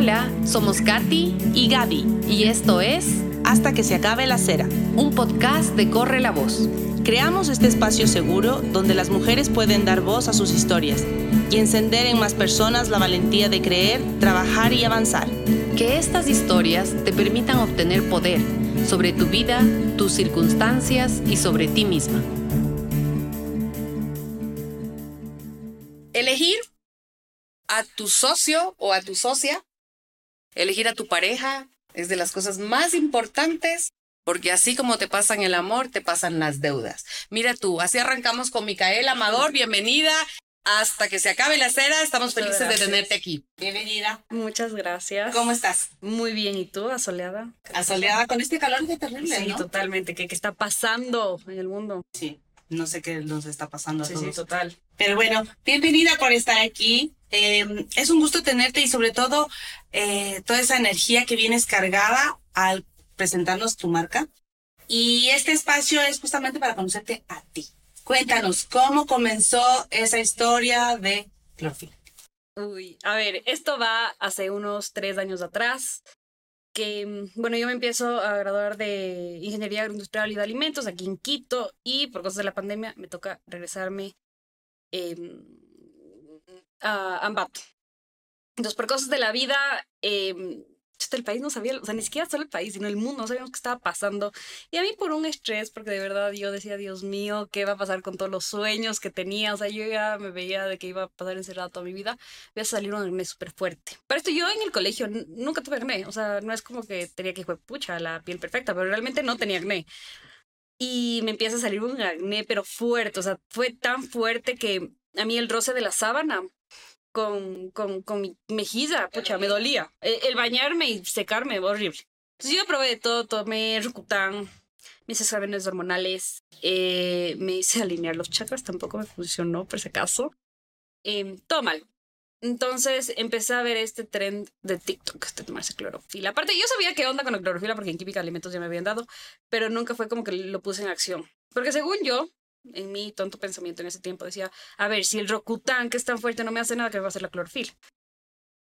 Hola, somos Katy y Gaby. y esto es Hasta que se acabe la cera. un podcast de Corre la Voz. Creamos este espacio seguro donde las mujeres pueden dar voz a sus historias y encender en más personas la valentía de creer, trabajar y avanzar. Que estas historias te permitan obtener poder sobre tu vida, tus circunstancias y sobre ti misma. Elegir a tu socio o a tu socia, elegir a tu pareja es de las cosas más importantes porque así como te pasan el amor, te pasan las deudas. Mira tú, así arrancamos con Micaela Amador, bienvenida. Hasta que se acabe la cera, estamos Muchas felices gracias. de tenerte aquí. Bienvenida. Muchas gracias. ¿Cómo estás? Muy bien. ¿Y tú, asoleada? Asoleada con este calor que terrible, Sí, ¿no? totalmente. ¿Qué, qué está pasando en el mundo? Sí, no sé qué nos está pasando a Sí, todos. sí, total. Pero bueno, bienvenida por estar aquí. Eh, es un gusto tenerte y sobre todo eh, toda esa energía que vienes cargada al presentarnos tu marca. Y este espacio es justamente para conocerte a ti. Cuéntanos, ¿cómo comenzó esa historia de Clorofila? Uy, a ver, esto va hace unos tres años atrás. Que, mm, bueno, yo me empiezo a graduar de Ingeniería Agroindustrial y de Alimentos aquí en Quito y por cosas de la pandemia me toca regresarme em, a Ambato. Entonces, por cosas de la vida, chuta, el país no sabía, o sea, ni siquiera solo el país, sino el mundo, no sabíamos qué estaba pasando. Y a mí por un estrés, porque de verdad yo decía, Dios mío, ¿qué va a pasar con todos los sueños que tenía? O sea, yo ya me veía de que iba a pasar encerrada toda mi vida. Voy a salir un acné súper fuerte. Pero esto yo en el colegio nunca tuve acné. O sea, no es como que tenía que, pucha, la piel perfecta, pero realmente no tenía acné. Y me empieza a salir un acné, pero fuerte. O sea, fue tan fuerte que a mí el roce de la sábana con, con, con mi mejilla, pucha, me dolía. El, el bañarme y secarme, horrible. Entonces yo probé de todo, tomé Rucután, hice exámenes hormonales, eh, me hice alinear los chakras, tampoco me funcionó por si acaso. Em, todo mal. Entonces empecé a ver este trend de TikTok de tomarse clorofila. Aparte, yo sabía qué onda con la clorofila porque en Química Alimentos ya me habían dado, pero nunca fue como que lo puse en acción. Porque según yo, en mi tonto pensamiento en ese tiempo, decía, a ver, si el Rocutan, que es tan fuerte, no me hace nada, que me va a hacer la clorofila.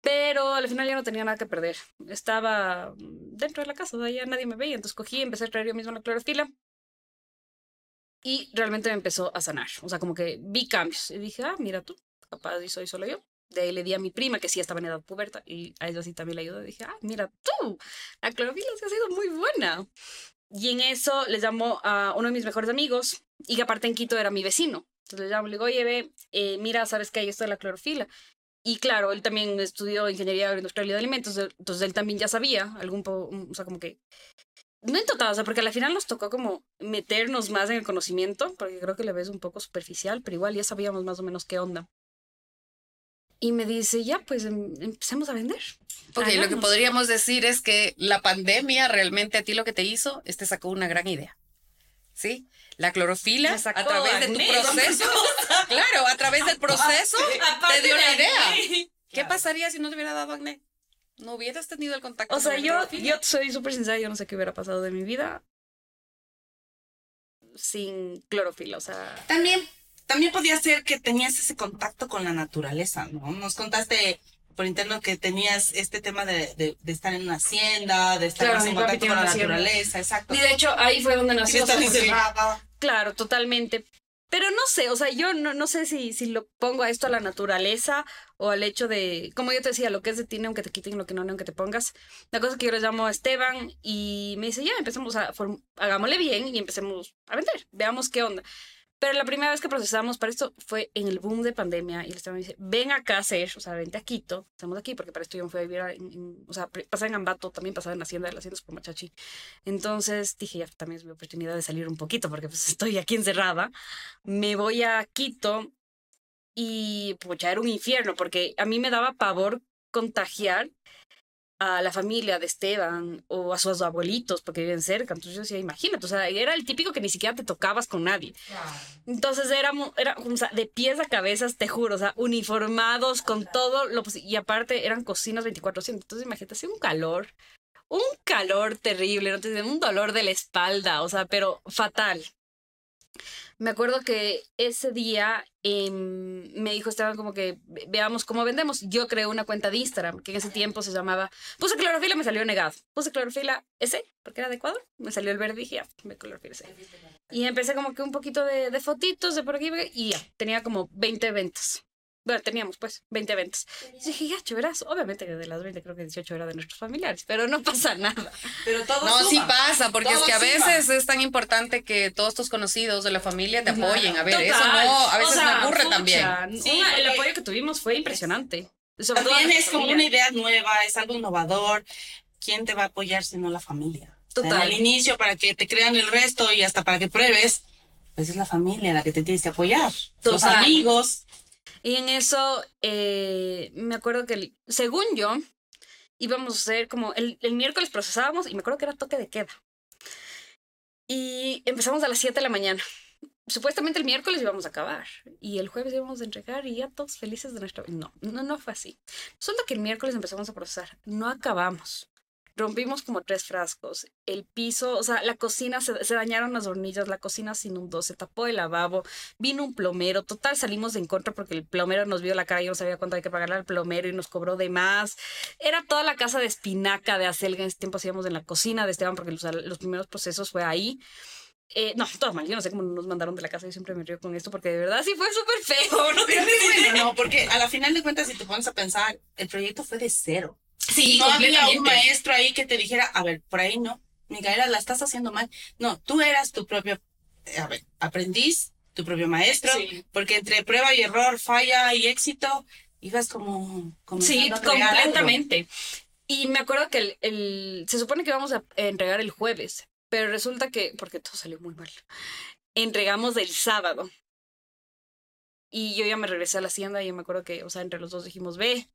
Pero al final ya no tenía nada que perder. Estaba dentro de la casa, sea, ya nadie me veía. Entonces cogí, empecé a traer yo mismo la clorofila. Y realmente me empezó a sanar. O sea, como que vi cambios. Y dije, ah, mira tú, capaz y soy solo yo. De ahí le di a mi prima, que sí estaba en edad puberta, y a ella sí también le ayudó. Y dije, ah, mira tú, la clorofila sí ha sido muy buena. Y en eso le llamo a uno de mis mejores amigos, y que aparte en Quito era mi vecino. Entonces le llamo, le digo, oye, ve, eh, mira, ¿sabes que hay esto de la clorofila? Y claro, él también estudió ingeniería agroindustrial y de alimentos, entonces él también ya sabía algún po, o sea, como que no en total, o sea, porque al final nos tocó como meternos más en el conocimiento, porque creo que le ves un poco superficial, pero igual ya sabíamos más o menos qué onda. Y me dice, ya, pues em- empecemos a vender. Ok, lo que Hagamos". podríamos decir es que la pandemia realmente a ti lo que te hizo es te sacó una gran idea. ¿Sí? La clorofila a través de tu proceso. claro, a través del proceso te dio una de idea. ¿Qué pasaría si no te hubiera dado acné? No hubieras tenido el contacto O sea, con la yo, clorofila. yo soy súper sincera, yo no sé qué hubiera pasado de mi vida sin clorofila, o sea... También, también podía ser que tenías ese contacto con la naturaleza, ¿no? Nos contaste por interno que tenías este tema de, de, de estar en una hacienda, de estar Claro, más en contacto con la naturaleza, exacto. Y de hecho, ahí fue donde nació... Claro, totalmente. Pero no sé, o sea, yo no, no sé si, si lo pongo a esto a la naturaleza o al hecho de, como yo te decía, lo que es de ti, aunque te quiten, lo que no, aunque te pongas. La cosa que yo le llamo a Esteban y me dice, ya, empecemos a, hagámosle bien y empecemos a vender, veamos qué onda. Pero la primera vez que procesamos para esto fue en el boom de pandemia y el Esteban me dice, ven acá hacer, o sea, vente a Quito, estamos aquí porque para esto yo me fui a vivir, en- en- o sea, pasaba en Ambato, también pasaba en la Hacienda, la Hacienda es por Machachi. Entonces dije, ya también es mi oportunidad de salir un poquito porque pues estoy aquí encerrada. Me voy a Quito y pues ya era un infierno porque a mí me daba pavor contagiar a la familia de Esteban o a sus abuelitos porque viven cerca. Entonces yo decía, imagínate, o sea, era el típico que ni siquiera te tocabas con nadie. Entonces éramos, era, o sea, de pies a cabezas, te juro, o sea, uniformados con todo lo Y aparte eran cocinas 24-7. Entonces imagínate, hacía un calor, un calor terrible, ¿no? Un dolor de la espalda, o sea, pero fatal. Me acuerdo que ese día em, me dijo Esteban como que "Ve- veamos cómo vendemos. Yo creé una cuenta de Instagram que en ese tiempo se llamaba... Puse clorofila, me salió negado. Puse clorofila ese, porque era de Ecuador. Me salió el verde y dije, ya, me clorofila ese. Y empecé como que un poquito de, de fotitos de por aquí y ya, tenía como 20 ventas. Bueno, teníamos pues 20 ventas. Y dije, ya, verás. Obviamente que de las 20 creo que 18 era de nuestros familiares, pero no pasa nada. Pero todo No, suma. sí pasa, porque es Todo que a suma. veces es tan importante que todos tus conocidos de la familia te apoyen. A ver, eso Total. no, a O veces sea, me ocurre pucha, también. Sí, una- el apoyo que tuvimos fue impresionante. Sobre También es como una idea nueva, es algo innovador. ¿Quién te va a apoyar si no la familia? O sea, Total. Al inicio, para que te crean el resto y hasta para que pruebes, pues es la familia la que te tienes que apoyar. Los Total. amigos. Y en eso, eh, me acuerdo que, según yo, íbamos a hacer como el, el miércoles procesábamos y me acuerdo que era toque de queda. Y empezamos a las 7 de la mañana. Supuestamente el miércoles íbamos a acabar y el jueves íbamos a entregar y ya todos felices de nuestra... No, no, no fue así. Resulta que el miércoles empezamos a procesar. No acabamos. Rompimos como tres frascos. El piso, o sea, la cocina, se, se dañaron las hornillas, la cocina se inundó, se tapó el lavabo, vino un plomero. Total, salimos en contra porque el plomero nos vio la cara y no sabía cuánto hay que pagarle al plomero y nos cobró de más. Era toda la casa de espinaca, de acelga. En ese tiempo hacíamos en la cocina de Esteban porque los, los primeros procesos fue ahí. Eh, no, todo mal. Yo no sé cómo nos mandaron de la casa. Yo siempre me río con esto porque de verdad sí fue súper feo. No bueno, no, porque a la final de cuentas, si te pones a pensar, el proyecto fue de cero. Sí, no había un maestro ahí que te dijera, a ver, por ahí no, Micaela, la estás haciendo mal. No, tú eras tu propio, eh, a ver, aprendiz, tu propio maestro, Sí. porque entre prueba y error, falla y éxito, ibas como... Sí, a algo. completamente. Y me acuerdo que el, el- se supone que íbamos a entregar el jueves, pero resulta que, porque todo salió muy mal, entregamos el sábado. Y yo ya me regresé a la hacienda y me acuerdo que, o sea, entre los dos dijimos, ve,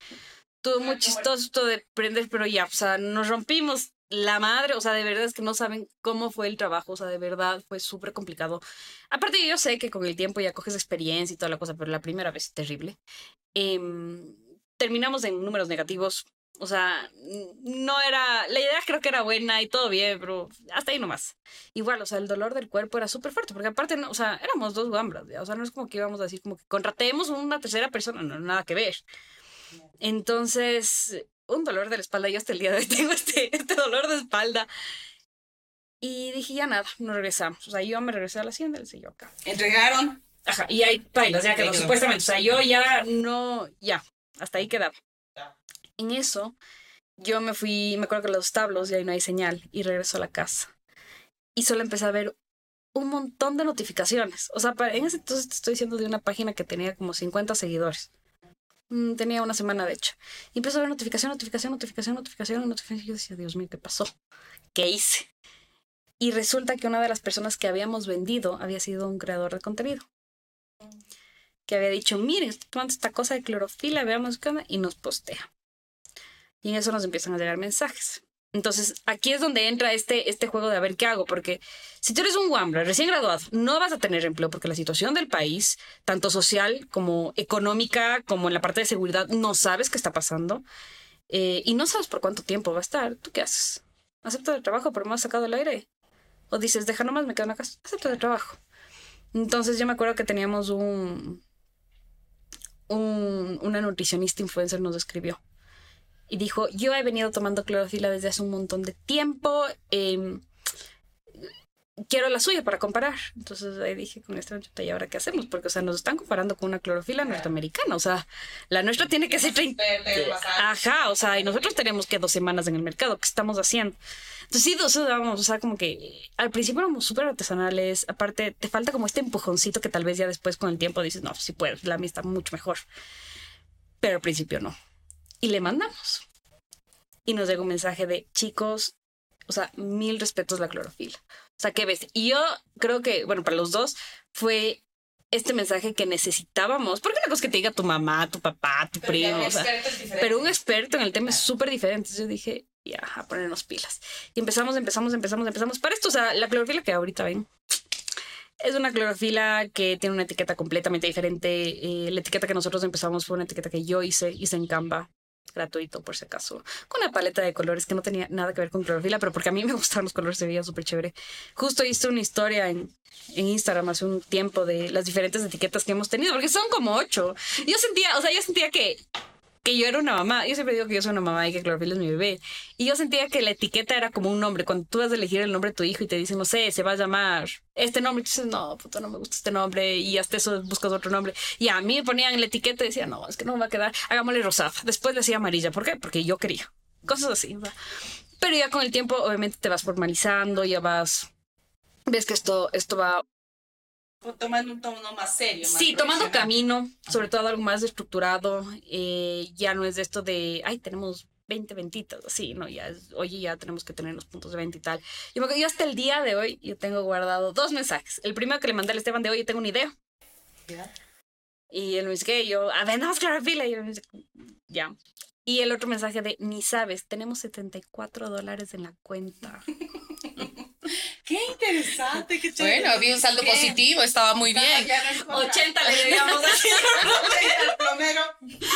todo muy chistoso esto de prender, pero ya, o sea, nos rompimos la madre, o sea, de verdad es que no saben cómo fue el trabajo, o sea, de verdad fue súper complicado. Aparte, yo sé que con el tiempo ya coges experiencia y toda la cosa, pero la primera vez terrible. Em, terminamos en números negativos. O sea, no era. La idea creo que era buena y todo bien, pero hasta ahí nomás. Igual, o sea, el dolor del cuerpo era súper fuerte, porque aparte, no, o sea, éramos dos gambras, ¿ya? o sea, no es como que íbamos a decir como que contratemos una tercera persona, no, nada que ver. Entonces, un dolor de la espalda, yo hasta el día de hoy tengo este, este dolor de espalda. Y dije, ya nada, no regresamos. O sea, yo me regresé a la hacienda, él siguió acá. Entregaron, Ajá, y ahí bailas, ya Ahí quedó. supuestamente. O sea, yo ya no, ya, hasta ahí quedaba. En eso, yo me fui, me acuerdo que los tablos y ahí no hay señal, y regreso a la casa. Y solo empecé a ver un montón de notificaciones. O sea, para- en ese entonces te estoy diciendo de una página que tenía como 50 seguidores. Mm, tenía una semana, de hecho. Y empecé a ver notificación, notificación, notificación, notificación, notificación. Y yo decía, Dios mío, ¿qué pasó? ¿Qué hice? Y resulta que una de las personas que habíamos vendido había sido un creador de contenido que había dicho, miren, estoy tomando esta cosa de clorofila, veamos qué onda, y nos postea. Y en eso nos empiezan a llegar mensajes. Entonces, aquí es donde entra este, este juego de a ver qué hago, porque si tú eres un Wambra recién graduado, no vas a tener empleo porque la situación del país, tanto social como económica, como en la parte de seguridad, no sabes qué está pasando eh, y no sabes por cuánto tiempo va a estar. ¿Tú qué haces? ¿Aceptas el trabajo pero me has sacado el aire? O dices, deja nomás, me quedo en la casa. Aceptas el trabajo. Entonces yo me acuerdo que teníamos un, un, una nutricionista influencer nos escribió y dijo, yo he venido tomando clorofila desde hace un montón de tiempo, em, quiero la suya para comparar. Entonces ahí dije con esta chuta, ¿y ahora qué hacemos? Porque, o sea, nos están comparando con una clorofila norteamericana, o sea, la nuestra tiene que ser 30... Ajá, o sea, y nosotros tenemos que dos semanas en el mercado, ¿qué estamos haciendo? Entonces sí, vamos, o sea, como que al principio éramos súper artesanales, aparte te falta como este empujoncito que tal vez ya después con el tiempo dices, no, sí puedes, la mía está mucho mejor. Pero al principio no. Y le mandamos. Y nos llega un mensaje de, chicos, o sea, mil respetos la clorofila. O sea, ¿qué ves? Y yo creo que, bueno, para los dos fue este mensaje que necesitábamos. Porque una cosa es que te diga tu mamá, tu papá, tu primo, o sea, pero un experto en el tema es súper diferente. Yo dije, ya, a ponernos pilas. Y empezamos, empezamos, empezamos, empezamos. Para esto, o sea, la clorofila que ahorita ven es una clorofila que tiene una etiqueta completamente diferente. Eh, la etiqueta que nosotros empezamos fue una etiqueta que yo hice, hice en Canva. Gratuito por si acaso, con una paleta de colores que no tenía nada que ver con clorofila, pero porque a mí me gustaban los colores, se veía súper chévere. Justo hice una historia en, en Instagram hace un tiempo de las diferentes etiquetas que hemos tenido, porque son como ocho. Yo sentía, o sea, yo sentía que que yo era una mamá. Yo siempre digo que yo soy una mamá y que Clorofila es mi bebé. Y yo sentía que la etiqueta era como un nombre. Cuando tú vas a elegir el nombre de tu hijo y te dicen, no sé, se va a llamar este nombre, y tú dices, no, puta, no me gusta este nombre. Y hasta eso buscas otro nombre. Y a mí me ponían la etiqueta y decía, no, es que no me va a quedar. Hagámosle rosada. Después le decía amarilla. ¿Por qué? Porque yo quería. Cosas así. Pero ya con el tiempo, obviamente, te vas formalizando, ya vas. Ves que esto, esto va tomando un tono más serio. sí, tomando camino, sobre todo algo más estructurado. Eh, ya no es de esto de, ay, tenemos 20 ventitas, así, ¿no? Ya es, oye, ya tenemos que tener los puntos de venta y tal. Yo, yo hasta el día de hoy, yo tengo guardado dos mensajes. El primero que le mandé al Esteban de hoy, yo tengo una idea. Y él me dice que yo, a ver, clarafila. Y yo me dice, ya. Y el otro mensaje de, ni sabes, tenemos 74 dólares en la cuenta. Qué interesante, qué chévere. Bueno, había un saldo positivo, estaba muy bien. 80 le debíamos el plomero.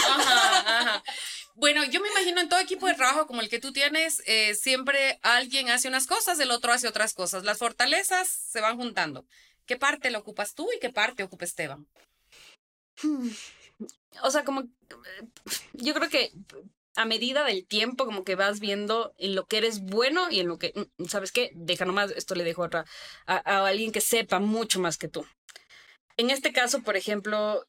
Ajá, ajá. Bueno, yo me imagino en todo equipo de trabajo como el que tú tienes, eh, siempre alguien hace unas cosas, el otro hace otras cosas. Las fortalezas se van juntando. ¿Qué parte la ocupas tú y qué parte ocupa Esteban? O sea, como yo creo que a medida del tiempo, como que vas viendo en lo que eres bueno y en lo que, mm, ¿sabes qué? Deja nomás, esto le dejo a otra, a, alguien que sepa mucho más que tú. En este caso, por ejemplo,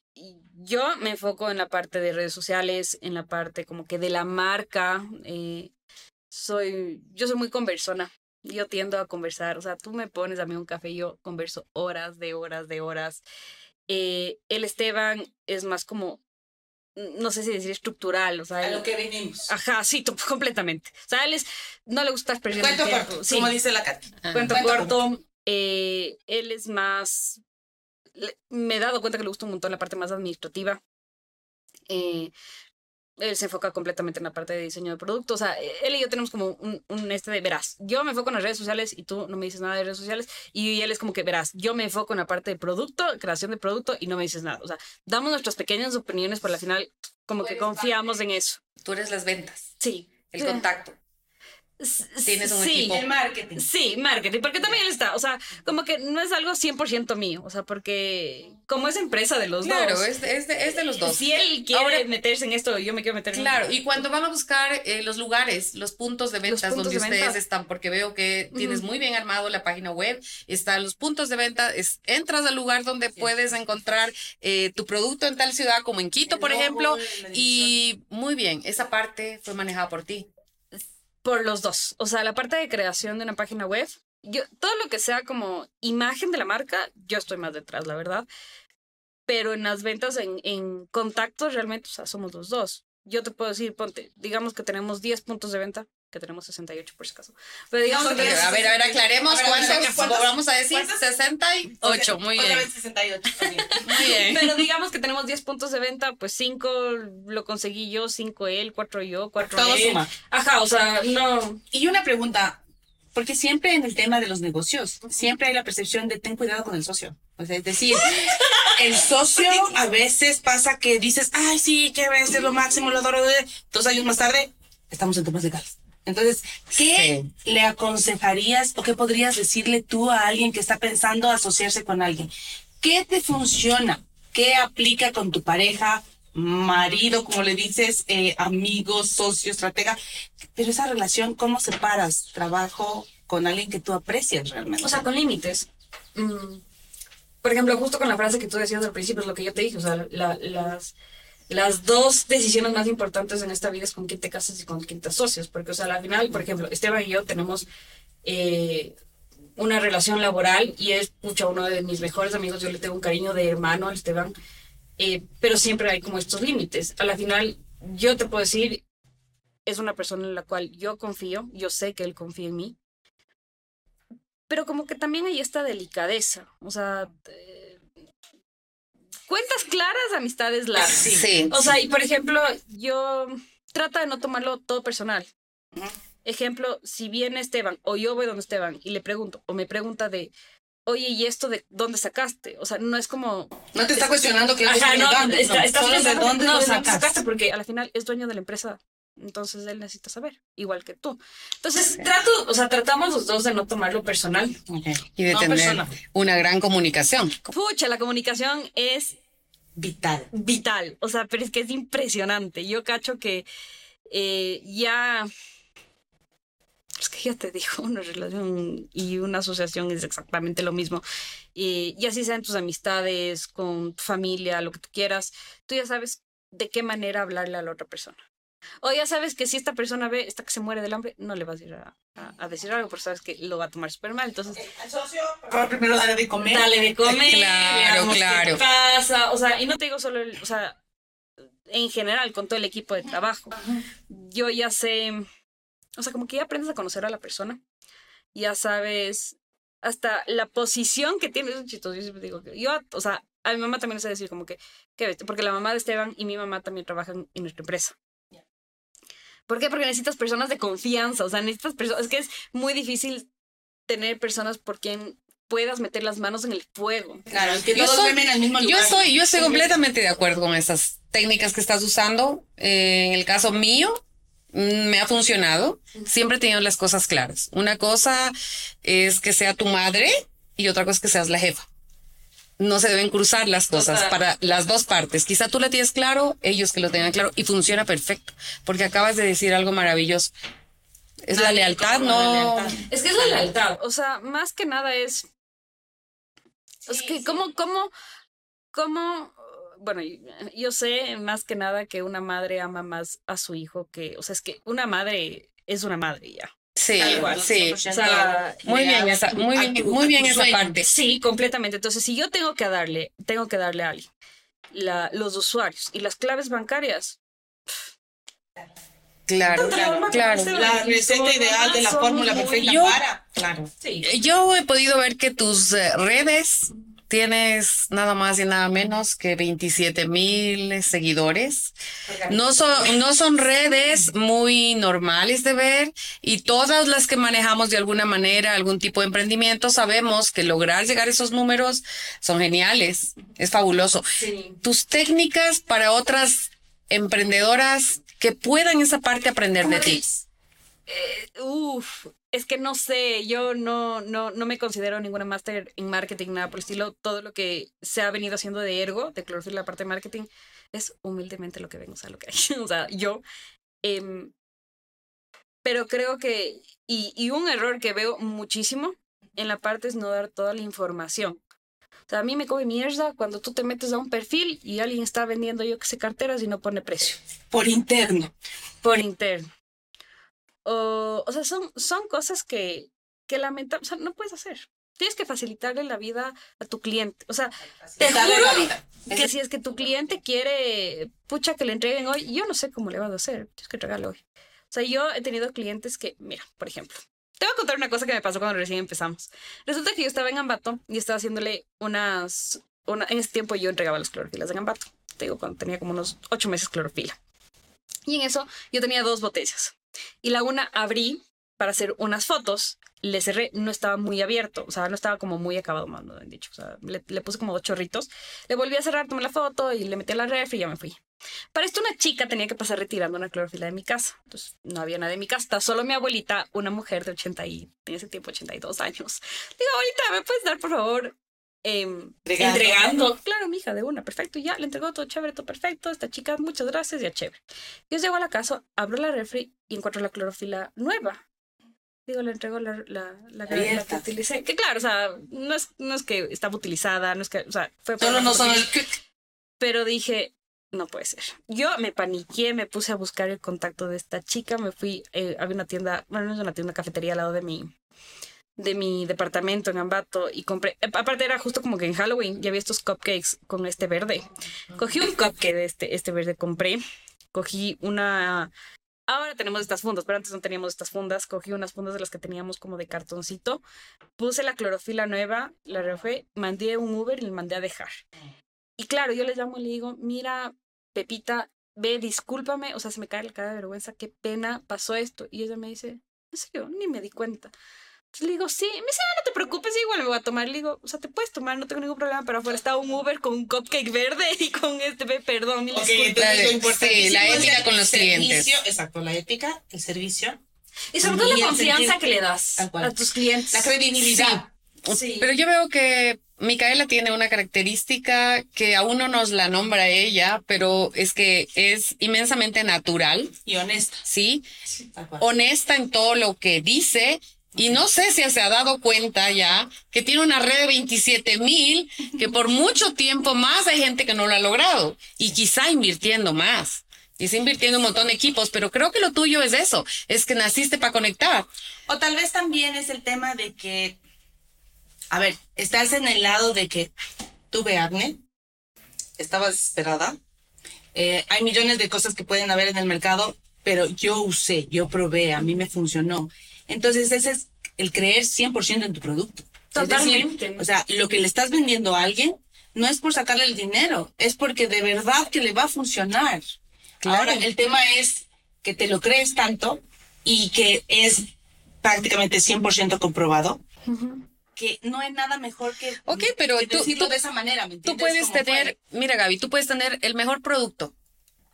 yo me enfoco en la parte de redes sociales, en la parte como que de la marca. Eh, soy, yo soy muy conversona. Yo tiendo a conversar. O sea, tú me pones a mí un café y yo converso horas de horas de horas. Eh, el Esteban es más como no sé si decir estructural, o sea, a lo que venimos. Ajá, sí, completamente. O sea, a él no le gusta perdiendo Cuento corto, sí. como dice la Katy. Cuento, corto. Eh, él es más, me he dado cuenta que le gusta un montón la parte más administrativa. Eh, él se enfoca completamente en la parte de diseño de producto. O sea, él y yo tenemos como un, un, este de, verás, yo me enfoco en las redes sociales y tú no me dices nada de redes sociales. Y él es como que, verás, yo me enfoco en la parte de producto, creación de producto y no me dices nada. O sea, damos nuestras pequeñas opiniones, pero al final como que confiamos en eso. Tú eres las ventas. Sí. El contacto. Tienes un sí, equipo. El marketing. Sí, marketing, porque también está, o sea, como que no es algo 100% mío, o sea, porque como es empresa de los dos. Claro, es, es, de, es de los dos. Si él quiere meterse en esto, yo me quiero meter en Claro, y cuando van a buscar eh, los lugares, los puntos de ventas donde ustedes están, porque veo que tienes muy bien armado la página web, están los puntos de venta, es, entras al lugar donde puedes encontrar eh, tu producto en tal ciudad, como en Quito, por ejemplo, y muy bien, esa parte fue manejada por ti. Por los dos. O sea, la parte de creación de una página web, yo, todo lo que sea como imagen de la marca, yo estoy más detrás, la verdad. Pero en las ventas, en, en contactos, realmente, o sea, somos los dos. Yo te puedo decir, ponte, digamos que tenemos 10 puntos de venta que tenemos 68 por si acaso. Pero digamos que a ver, a ver, aclaremos cuántos, vamos a decir 68, muy bien. 68, muy bien. Pero digamos que tenemos 10 puntos de venta, pues 5 lo conseguí yo, 5 él, 4 yo, 4 Todo él. suma. Ajá, o sea, no. Y una pregunta, porque siempre en el tema de los negocios, siempre hay la percepción de ten cuidado con el socio. O sea, es decir, el socio a veces pasa que dices, ay, sí, que es lo máximo, lo adoro. Dos años más tarde, estamos en temas legales. Entonces, ¿qué le aconsejarías o qué podrías decirle tú a alguien que está pensando asociarse con alguien? ¿Qué te funciona? ¿Qué aplica con tu pareja, marido, como le dices, eh, amigo, socio, estratega? Pero esa relación, ¿cómo separas trabajo con alguien que tú aprecias realmente? O sea, con límites. Mm. Por ejemplo, justo con la frase que tú decías al principio, es lo que yo te dije, o sea, las las dos decisiones más importantes en esta vida es con quién te casas y con quién te asocias, porque, o sea, al final, por ejemplo, Esteban y yo tenemos eh, una relación laboral y es, pucha, uno de mis mejores amigos, yo le tengo un cariño de hermano a Esteban, eh, pero siempre hay como estos límites. A la final, yo te puedo decir, es una persona en la cual yo confío, yo sé que él confía en mí, pero como que también hay esta delicadeza, o sea... cuentas claras, amistades largas. Sí. O sea, y por ejemplo, yo trata de no tomarlo todo personal. Ejemplo, si viene Esteban o yo voy donde Esteban y le pregunto o me pregunta de, oye, ¿y esto de dónde sacaste? O sea, no es como... No te está cuestionando que Ajá, no, está, estás de dónde no, lo sacaste. porque al final es dueño de la empresa Entonces él necesita saber, igual que tú. Entonces trato, o sea, tratamos los dos de no tomarlo personal. Y de No, tener persona. una gran comunicación. Pucha, la comunicación es Vital. vital. O sea, pero es que es impresionante. Yo cacho que eh, ya. Es que ya te digo, una relación y una asociación es exactamente lo mismo. Eh, y así sean tus amistades, con tu familia, lo que tú quieras, tú ya sabes de qué manera hablarle a la otra persona. O ya sabes que si esta persona ve, esta que se muere del hambre, no le vas a ir a, a- a decir algo, porque sabes que lo va a tomar súper mal. Entonces, Al socio, primero dale de comer. dale de comer, Claro, claro. qué pasa, o sea, y no te digo solo, el, o sea, en general con todo el equipo de trabajo. Yo ya sé, o sea, como que ya aprendes a conocer a la persona, ya sabes hasta la posición que tiene, es chistoso, yo siempre digo que yo, o sea, a mi mamá también le sé decir como que, ¿qué ves? Porque la mamá de Esteban y mi mamá también trabajan en nuestra empresa. ¿Por qué? Porque necesitas personas de confianza, o sea, necesitas personas, es que es muy difícil tener personas por quien puedas meter las manos en el fuego. Claro, es que Yo todos soy- duermen al mismo Yo lugar. estoy, yo estoy completamente de acuerdo con esas técnicas que estás usando. Eh, en el caso mío, mm, me ha funcionado. Siempre he tenido las cosas claras. Una cosa es que sea tu madre y otra cosa es que seas la jefa. No se deben cruzar las cosas Total. para las dos partes. Quizá tú la tienes claro, ellos que lo tengan claro y funciona perfecto. Porque acabas de decir algo maravilloso. Es la lealtad, no. la lealtad. Es que es la lealtad. O sea, más que nada es. es que, ¿cómo, cómo, cómo. Bueno, yo sé más que nada que una madre ama más a su hijo que. O sea, es que una madre es una madre ya. Sí, cual, sí. 100%. O sea, Muy bien, esa, muy bien, muy bien esa parte. Sí, completamente. Entonces, si yo tengo que darle, tengo que darle a alguien la, los usuarios y las claves bancarias. Claro, Claro, claro. La receta ideal de la fórmula perfecta Yo- para. Claro. Sí. Yo he podido ver que tus eh, redes tienes nada más y nada menos que 27 mil seguidores. No son, no son redes muy normales de ver y todas las que manejamos de alguna manera algún tipo de emprendimiento sabemos que lograr llegar a esos números son geniales. Es fabuloso. Sí. Tus técnicas para otras emprendedoras que puedan esa parte aprender de ti. Uf, es que no sé, yo no, no, no me considero ninguna máster en marketing, nada por el estilo. Todo lo que se ha venido haciendo de ergo, de clorofila, la parte de marketing, es humildemente lo que vengo, o sea, lo que hay. o sea, yo. em, pero creo que, y, y un error que veo muchísimo en la parte es no dar toda la información. O sea, a mí me come mierda cuando tú te metes a un perfil y alguien está vendiendo, yo que sé, carteras y no pone precio Por interno. por interno. O, o sea, son, son cosas que, que lamentablemente, o sea, no puedes hacer. Tienes que facilitarle la vida a tu cliente. O sea, te juro vida. que si es que tu cliente quiere, pucha, que le entreguen hoy, yo no sé cómo le vas a hacer. Tienes que entregarle hoy. O sea, yo he tenido clientes que, mira, por ejemplo, te voy a contar una cosa que me pasó cuando recién empezamos. Resulta que yo estaba en Ambato y estaba haciéndole unas, una, en ese tiempo yo entregaba las clorofilas en Ambato. Te digo, cuando tenía como unos ocho meses clorofila. Y en eso yo tenía dos botellas. Y la una abrí para hacer unas fotos, le cerré, no estaba muy abierto, o sea, no estaba como muy acabado, más no han dicho. O sea, le, puse como dos chorritos, le volví a cerrar, tomé la foto y le metí a la refri y ya me fui. Para esto una chica tenía que pasar retirando una clorofila de mi casa. Entonces no había nadie en mi casa, solo mi abuelita, una mujer de 80 y, en ese tiempo 82 años. Digo, abuelita, ¿me puedes dar por favor? Em, Entregando. entregando. Claro, mi hija, de una, perfecto. Y ya, le entregó todo chévere, todo perfecto. Esta chica, muchas gracias, ya chévere. Yo llego a la casa, abro la refri y encuentro la clorofila nueva. Digo, le entrego la, la, la, que- la que utilicé. Que claro, o sea, no es, no es que estaba utilizada, no es que, o sea, fue Solo no son el. pero dije, no puede ser. Yo me paniqué, me puse a buscar el contacto de esta chica, me fui, eh, había una tienda, bueno, no es una tienda, una cafetería al lado de mi, de mi departamento en Ambato y compré, eh, aparte era justo como que en Halloween ya había estos cupcakes con este verde. Cogí un cupcake de este, este verde, compré, cogí una... Ahora tenemos estas fundas, pero antes no teníamos estas fundas. Cogí unas fundas de las que teníamos como de cartoncito. Puse la clorofila nueva, la refé, mandé un Uber y le mandé a dejar. Y claro, yo le llamo y le digo, mira, Pepita, ve, discúlpame, o sea, se me cae la cara de vergüenza, qué pena pasó esto. Y ella me dice, en serio, ni me di cuenta. Entonces le digo, sí. Me dice, ah, no te preocupes, igual me voy a tomar. Le digo, o sea, te puedes tomar, no tengo ningún problema, pero afuera está un Uber con un cupcake verde y con este, perdón, Ok, entonces lo Sí, la ética con los clientes. Exacto, la ética, el servicio, Y sobre todo la confianza que le das a tus clientes. la credibilidad. Sí. Pero yo veo que Micaela tiene una característica que aún no nos la nombra ella, pero es que es inmensamente natural, y honesta. ¿sí? Cual. Honesta en todo lo que dice. Y no sé si se ha dado cuenta ya que tiene una red de 27 mil, que por mucho tiempo más hay gente que no lo ha logrado. Y quizá invirtiendo más. Quizá invirtiendo un montón de equipos, pero creo que lo tuyo es eso, es que naciste para conectar. O tal vez también es el tema de que, a ver, estás en el lado de que tuve acné, estaba desesperada, eh, hay millones de cosas que pueden haber en el mercado, pero yo usé, yo probé, a mí me funcionó. Entonces ese es el creer 100% en tu producto. Decir, Totalmente. o sea, lo que le estás vendiendo a alguien no es por sacarle el dinero, es porque de verdad que le va a funcionar. Claro. Ahora, el tema es que te lo crees tanto y que es prácticamente 100% comprobado que no hay nada mejor que, Ok, pero que tú- tú- de esa manera, ¿me Tú puedes tener, mira Gaby, tú puedes tener el mejor producto,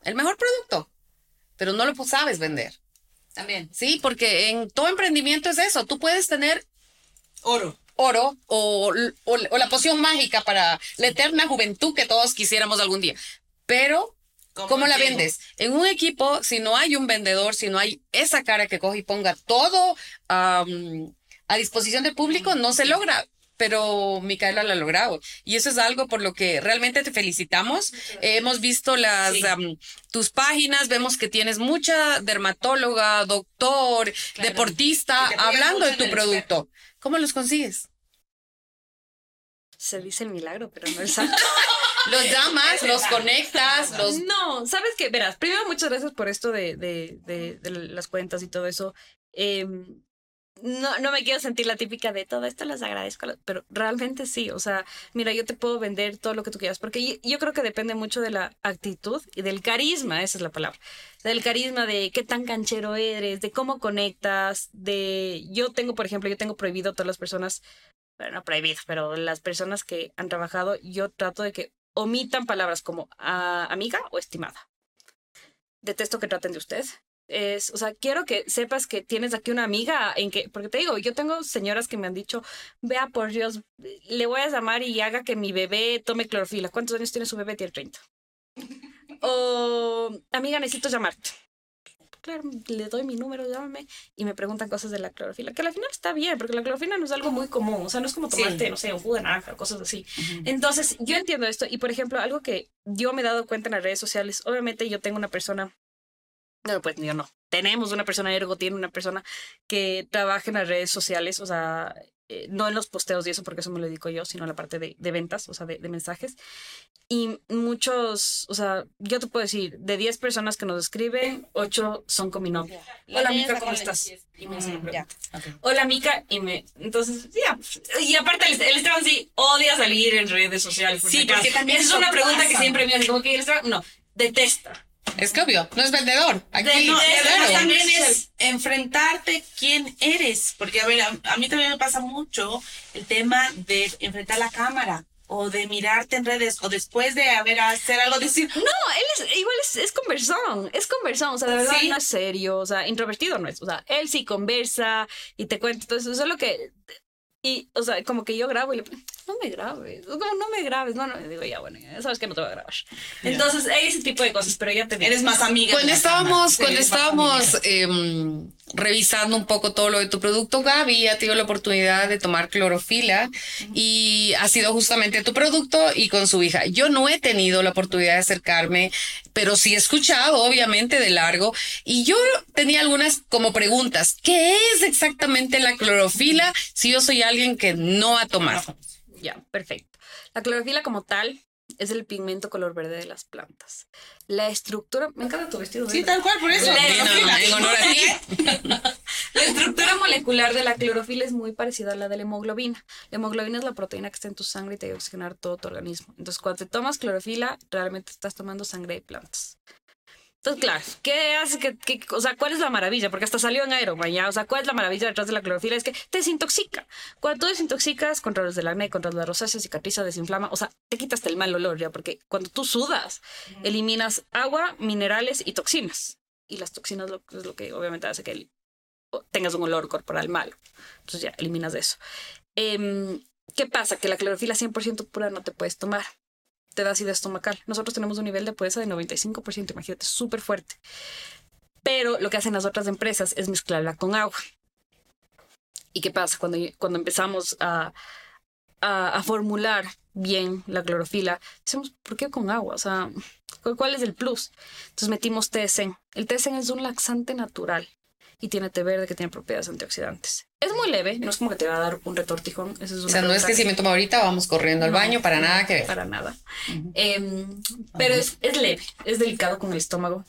el mejor producto, pero no lo sabes vender. También. ¿sí? Porque en todo emprendimiento es eso, tú puedes tener Oro. oro o, o- o la poción mágica para la eterna juventud que todos quisiéramos algún día, pero ¿cómo la llego? vendes? En un equipo, si no hay un vendedor, si no hay esa cara que coge y ponga todo am, a disposición del público, no se logra. Pero Micaela lo ha logrado. Y eso es algo por lo que realmente te felicitamos. Eh, hemos visto las Sí. tus páginas, vemos que tienes mucha dermatóloga, doctor, Claro. deportista, hablando de tu producto. ¿Cómo los consigues? Se dice el milagro, pero no el santo. Los llamas, los conectas, los... No, sabes que, verás, primero muchas gracias por esto de, de, de, de las cuentas y todo eso. Em, no, no me quiero sentir la típica de todo esto, les agradezco, pero realmente sí, o sea, mira, yo te puedo vender todo lo que tú quieras, porque yo, creo que depende mucho de la actitud y del carisma, esa es la palabra, del carisma de qué tan canchero eres, de cómo conectas, de, yo tengo, por ejemplo, yo tengo prohibido a todas las personas, bueno, no prohibido, pero las personas que han trabajado, yo trato de que omitan palabras como ah, amiga o estimada. Detesto que traten de usted. Es, o sea, quiero que sepas que tienes aquí una amiga en que, porque te digo, yo tengo señoras que me han dicho, vea por Dios, le voy a llamar y haga que mi bebé tome clorofila. ¿Cuántos años tiene su bebé? Tiene 30. O, amiga, necesito llamarte. Claro, le doy mi número, llámame, y me preguntan cosas de la clorofila, que al final está bien, porque la clorofila no es algo muy común, o sea, no es como Sí. tomarte, no sé, un jugo de naranja, cosas así. Entonces, yo entiendo esto y, por ejemplo, algo que yo me he dado cuenta en las redes sociales, obviamente yo tengo una persona, no, pues yo no, tenemos una persona, Ergo tiene una persona que trabaja en las redes sociales, o sea, eh, no en los posteos y eso, porque eso me lo dedico yo, sino en la parte de, de ventas, o sea, de, de mensajes. Y muchos, o sea, yo te puedo decir, de 10 personas que nos escriben, 8 son con mi nombre. Hola, Mica, ¿cómo estás? Y me hacen pregunta. Hola, Mica, y me. Entonces, ya. Y aparte, el, el Esteban sí odia salir en redes sociales. por Sí, porque también Esa es una pregunta que siempre me hacen, como que el Esteban, no, detesta. Es que obvio, no es vendedor. Aquí, De- No, y Claro. también es enfrentarte quién eres, porque a ver, a, a mí también me pasa mucho el tema de enfrentar la cámara o de mirarte en redes o después de haber hacer algo decir, No, él es, igual es, es conversón, es conversón, o sea, de verdad Sí. no es serio, o sea, introvertido no es, o sea, él sí conversa y te cuenta, entonces, eso es lo que, y, o sea, como que yo grabo y le no me grabes, como no me grabes, no, no, y digo, ya, bueno, ya sabes que no te voy a grabar. Entonces, hay ese tipo de cosas, pero ya te digo. eres más amiga. Cuando estábamos, cuando estábamos em, revisando un poco todo lo de tu producto, Gaby ha tenido la oportunidad de tomar clorofila y ha sido justamente tu producto y con su hija. Yo no he tenido la oportunidad de acercarme, pero sí he escuchado, obviamente, de largo. Y yo tenía algunas como preguntas. ¿Qué es exactamente la clorofila si yo soy alguien que no ha tomado? Ya, perfecto. La clorofila como tal es el pigmento color verde de las plantas. La estructura, me encanta tu vestido. Sí, ¿verdad? tal cual, por eso. La estructura molecular de la clorofila es muy parecida a la de la hemoglobina. La hemoglobina es la proteína que está en tu sangre y te ayuda a oxigenar todo tu organismo. Entonces, cuando te tomas clorofila, realmente estás tomando sangre de plantas. Entonces, claro, ¿qué hace que, que- o sea, cuál es la maravilla? Porque hasta salió en Iron Man, ya, o sea, ¿cuál es la maravilla detrás de la clorofila? Es que te desintoxica. Cuando tú desintoxicas, controlas del acné, controlas la rosácea, cicatriza, desinflama, o sea, te quitas el mal olor, ya, porque cuando tú sudas, eliminas agua, minerales y toxinas. Y las toxinas lo, es lo que obviamente hace que tengas un olor corporal malo. Entonces ya, eliminas eso. Em, ¿Qué pasa? Que la clorofila 100% pura no te puedes tomar te da acidez estomacal. Nosotros tenemos un nivel de pureza de 95%, imagínate, súper fuerte. Pero lo que hacen las otras empresas es mezclarla con agua. ¿Y qué pasa? Cuando, cuando empezamos a, a, formular bien la clorofila, decimos, ¿por qué con agua? O sea, ¿cu- ¿cuál es el plus? Entonces metimos TSN. El TSN es un laxante natural y tiene té verde que tiene propiedades antioxidantes. Es muy leve, no es como que te va a dar un retortijón. Es O sea, no es que si me tomo ahorita vamos corriendo al No, baño, para no, nada que ver. Para nada. Em, pero es, es leve, es delicado con el estómago.